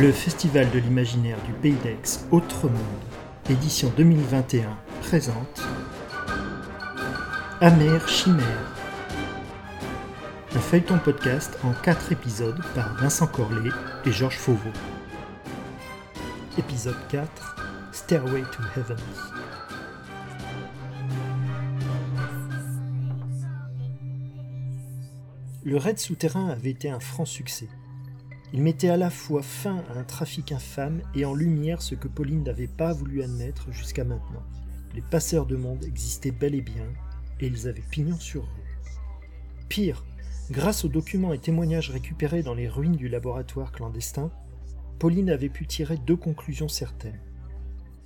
Le Festival de l'imaginaire du Pays d'Aix Autre Monde, édition 2021, présente Amère Chimère. Un feuilleton podcast en 4 épisodes par Vincent Corlet et Georges Fauveau. Épisode 4 Stairway to Heaven. Le raid souterrain avait été un franc succès. Il mettait à la fois fin à un trafic infâme et en lumière ce que Pauline n'avait pas voulu admettre jusqu'à maintenant. Les passeurs de monde existaient bel et bien, et ils avaient pignon sur rue. Pire, grâce aux documents et témoignages récupérés dans les ruines du laboratoire clandestin, Pauline avait pu tirer deux conclusions certaines.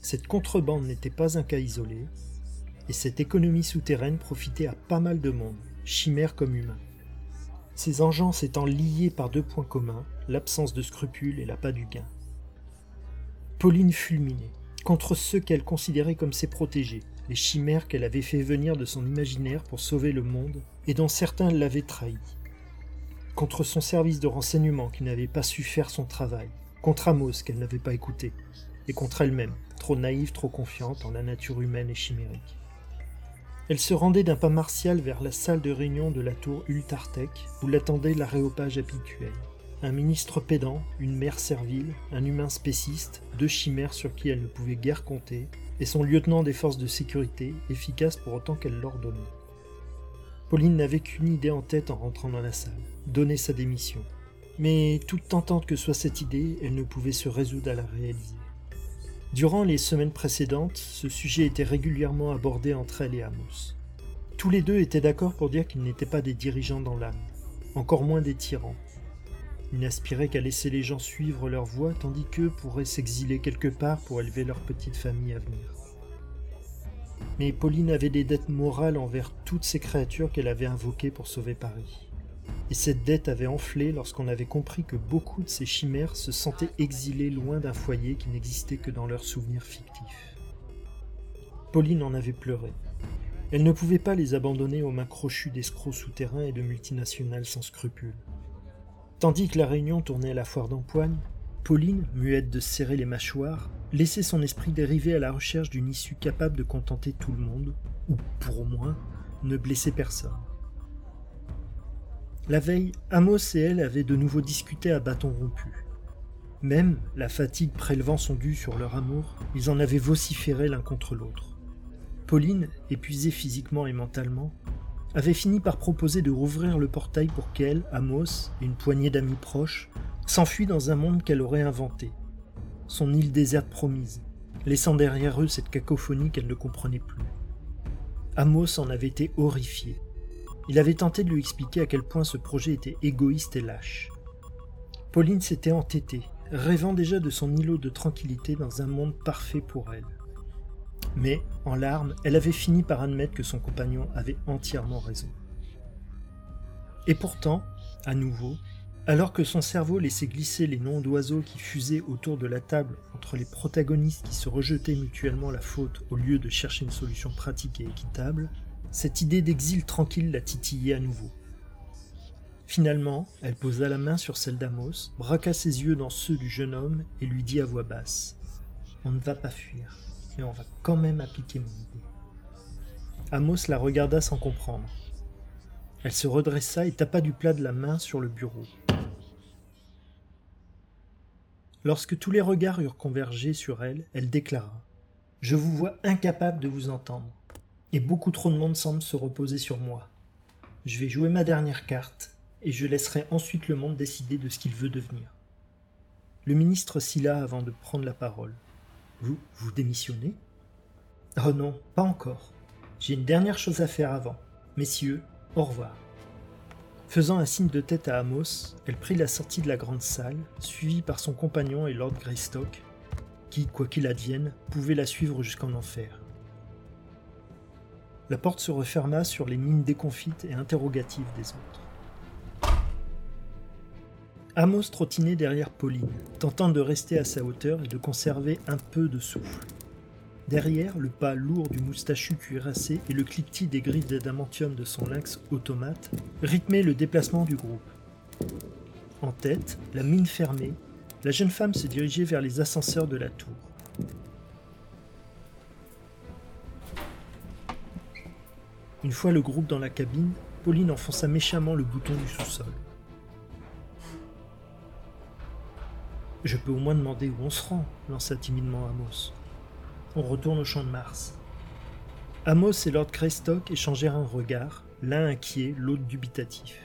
Cette contrebande n'était pas un cas isolé, et cette économie souterraine profitait à pas mal de monde, chimères comme humains. Ces engences étant liées par deux points communs, l'absence de scrupules et l'appât du gain. Pauline fulminait, contre ceux qu'elle considérait comme ses protégés, les chimères qu'elle avait fait venir de son imaginaire pour sauver le monde, et dont certains l'avaient trahi. Contre son service de renseignement qui n'avait pas su faire son travail, contre Amos qu'elle n'avait pas écouté, et contre elle-même, trop naïve, trop confiante en la nature humaine et chimérique. Elle se rendait d'un pas martial vers la salle de réunion de la tour Ultartec, où l'attendait l'aréopage habituel. Un ministre pédant, une mère servile, un humain spéciste, deux chimères sur qui elle ne pouvait guère compter, et son lieutenant des forces de sécurité, efficace pour autant qu'elle l'ordonnait. Pauline n'avait qu'une idée en tête en rentrant dans la salle, donner sa démission. Mais toute tentante que soit cette idée, elle ne pouvait se résoudre à la réaliser. Durant les semaines précédentes, ce sujet était régulièrement abordé entre elle et Amos. Tous les deux étaient d'accord pour dire qu'ils n'étaient pas des dirigeants dans l'âme, encore moins des tyrans. Ils n'aspiraient qu'à laisser les gens suivre leur voie, tandis qu'eux pourraient s'exiler quelque part pour élever leur petite famille à venir. Mais Pauline avait des dettes morales envers toutes ces créatures qu'elle avait invoquées pour sauver Paris et cette dette avait enflé lorsqu'on avait compris que beaucoup de ces chimères se sentaient exilées loin d'un foyer qui n'existait que dans leurs souvenirs fictifs. Pauline en avait pleuré. Elle ne pouvait pas les abandonner aux mains crochues d'escrocs souterrains et de multinationales sans scrupules. Tandis que la réunion tournait à la foire d'empoigne, Pauline, muette de serrer les mâchoires, laissait son esprit dériver à la recherche d'une issue capable de contenter tout le monde, ou, pour au moins, ne blesser personne. La veille, Amos et elle avaient de nouveau discuté à bâton rompu. Même, la fatigue prélevant son dû sur leur amour, ils en avaient vociféré l'un contre l'autre. Pauline, épuisée physiquement et mentalement, avait fini par proposer de rouvrir le portail pour qu'elle, Amos et une poignée d'amis proches s'enfuient dans un monde qu'elle aurait inventé, son île déserte promise, laissant derrière eux cette cacophonie qu'elle ne comprenait plus. Amos en avait été horrifié. Il avait tenté de lui expliquer à quel point ce projet était égoïste et lâche. Pauline s'était entêtée, rêvant déjà de son îlot de tranquillité dans un monde parfait pour elle. Mais, en larmes, elle avait fini par admettre que son compagnon avait entièrement raison. Et pourtant, à nouveau, alors que son cerveau laissait glisser les noms d'oiseaux qui fusaient autour de la table entre les protagonistes qui se rejetaient mutuellement la faute au lieu de chercher une solution pratique et équitable, cette idée d'exil tranquille la titillait à nouveau. Finalement, elle posa la main sur celle d'Amos, braqua ses yeux dans ceux du jeune homme et lui dit à voix basse On ne va pas fuir, mais on va quand même appliquer mon idée. Amos la regarda sans comprendre. Elle se redressa et tapa du plat de la main sur le bureau. Lorsque tous les regards eurent convergé sur elle, elle déclara Je vous vois incapable de vous entendre et beaucoup trop de monde semble se reposer sur moi. Je vais jouer ma dernière carte, et je laisserai ensuite le monde décider de ce qu'il veut devenir. Le ministre silla avant de prendre la parole. Vous, vous démissionnez? Oh non, pas encore. J'ai une dernière chose à faire avant. Messieurs, au revoir. Faisant un signe de tête à Amos, elle prit la sortie de la grande salle, suivie par son compagnon et Lord Greystock, qui, quoi qu'il advienne, pouvait la suivre jusqu'en enfer. La porte se referma sur les mines déconfites et interrogatives des autres. Amos trottinait derrière Pauline, tentant de rester à sa hauteur et de conserver un peu de souffle. Derrière, le pas lourd du moustachu cuirassé et le cliquetis des griffes d'adamantium de son lynx automate rythmaient le déplacement du groupe. En tête, la mine fermée, La jeune femme se dirigeait vers les ascenseurs de la tour. Une fois le groupe dans la cabine, Pauline enfonça méchamment le bouton du sous-sol. Je peux au moins demander où on se rend, lança timidement Amos. On retourne au champ de Mars. Amos et Lord Greystock échangèrent un regard, l'un inquiet, l'autre dubitatif.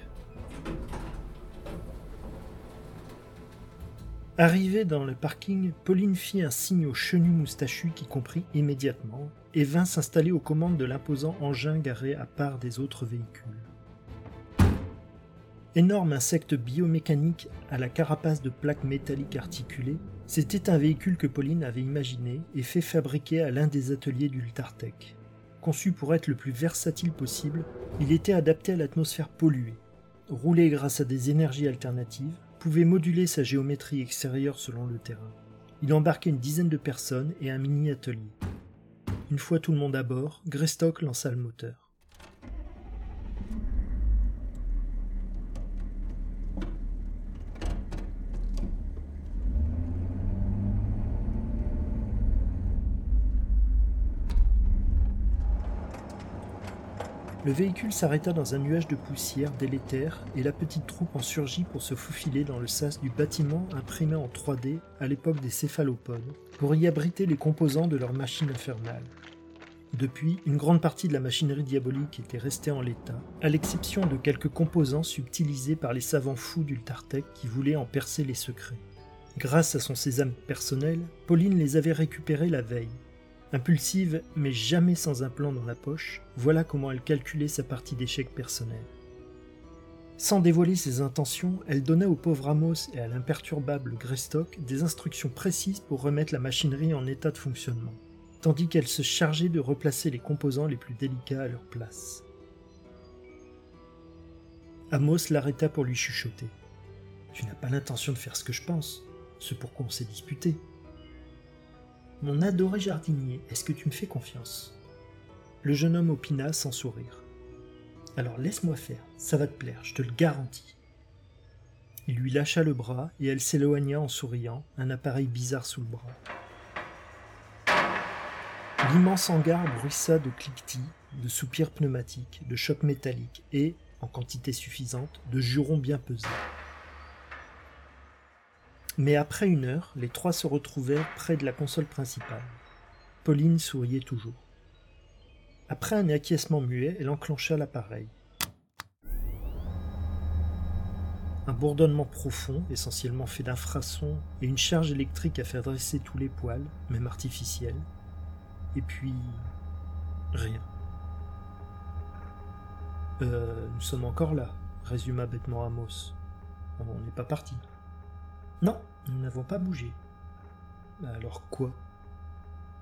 Arrivée dans le parking, Pauline fit un signe au chenu moustachu qui comprit immédiatement et vint s'installer aux commandes de l'imposant engin garé à part des autres véhicules. Énorme insecte biomécanique à la carapace de plaques métalliques articulées, c'était un véhicule que Pauline avait imaginé et fait fabriquer à l'un des ateliers d'Ultartech. Conçu pour être le plus versatile possible, il était adapté à l'atmosphère polluée. Roulé grâce à des énergies alternatives, pouvait moduler sa géométrie extérieure selon le terrain. Il embarquait une dizaine de personnes et un mini-atelier. Une fois tout le monde à bord, Greystock lança le moteur. Le véhicule s'arrêta dans un nuage de poussière délétère et la petite troupe en surgit pour se faufiler dans le sas du bâtiment imprimé en 3D à l'époque des céphalopodes, pour y abriter les composants de leur machine infernale. Depuis, une grande partie de la machinerie diabolique était restée en l'état, à l'exception de quelques composants subtilisés par les savants fous d'Ultartech qui voulaient en percer les secrets. Grâce à son sésame personnel, Pauline les avait récupérés la veille, Impulsive, mais jamais sans un plan dans la poche, voilà comment elle calculait sa partie d'échec personnel. Sans dévoiler ses intentions, elle donna au pauvre Amos et à l'imperturbable Greystock des instructions précises pour remettre la machinerie en état de fonctionnement, tandis qu'elle se chargeait de replacer les composants les plus délicats à leur place. Amos l'arrêta pour lui chuchoter. Tu n'as pas l'intention de faire ce que je pense, ce pourquoi on s'est disputé. Mon adoré jardinier, est-ce que tu me fais confiance? Le jeune homme opina sans sourire. Alors laisse-moi faire, ça va te plaire, je te le garantis. Il lui lâcha le bras et elle s'éloigna en souriant, un appareil bizarre sous le bras. L'immense hangar bruissa de cliquetis, de soupirs pneumatiques, de chocs métalliques et, en quantité suffisante, de jurons bien pesés. Mais après une heure, les trois se retrouvèrent près de la console principale. Pauline souriait toujours. Après un acquiescement muet, elle enclencha l'appareil. Un bourdonnement profond, essentiellement fait d'infrasons, et une charge électrique à faire dresser tous les poils, même artificiels. Et puis. rien. Euh, nous sommes encore là, résuma bêtement Amos. On n'est pas parti. Non, nous n'avons pas bougé. Alors quoi?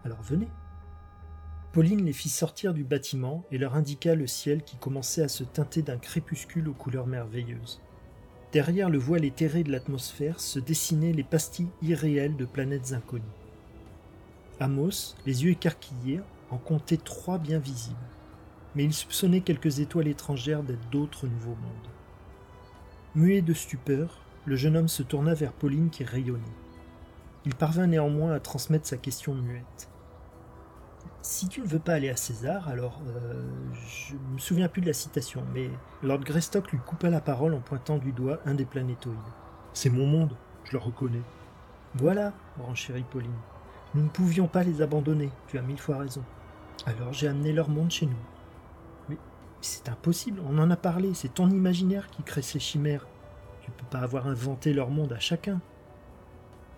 Alors venez. Pauline les fit sortir du bâtiment et leur indiqua le ciel qui commençait à se teinter d'un crépuscule aux couleurs merveilleuses. Derrière le voile éthéré de l'atmosphère se dessinaient les pastilles irréelles de planètes inconnues. Amos, les yeux écarquillés, en comptait trois bien visibles, mais il soupçonnait quelques étoiles étrangères d'être d'autres nouveaux mondes. Muet de stupeur, le jeune homme se tourna vers Pauline qui rayonnait. Il parvint néanmoins à transmettre sa question muette. Si tu ne veux pas aller à César, alors euh, je ne me souviens plus de la citation, mais Lord Greystock lui coupa la parole en pointant du doigt un des planétoïdes. C'est mon monde, je le reconnais. Voilà, renchérit Pauline. Nous ne pouvions pas les abandonner, tu as mille fois raison. Alors j'ai amené leur monde chez nous. Mais c'est impossible, on en a parlé, c'est ton imaginaire qui crée ces chimères. Tu peux pas avoir inventé leur monde à chacun.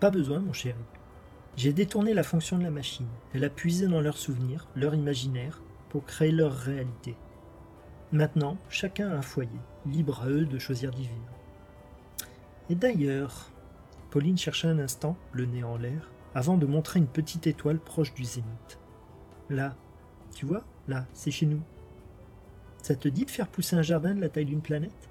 Pas besoin, mon chéri. J'ai détourné la fonction de la machine. Elle a puisé dans leurs souvenirs, leur imaginaire, pour créer leur réalité. Maintenant, chacun a un foyer, libre à eux de choisir d'y vivre. Et d'ailleurs, Pauline chercha un instant, le nez en l'air, avant de montrer une petite étoile proche du zénith. Là, tu vois, là, c'est chez nous. Ça te dit de faire pousser un jardin de la taille d'une planète?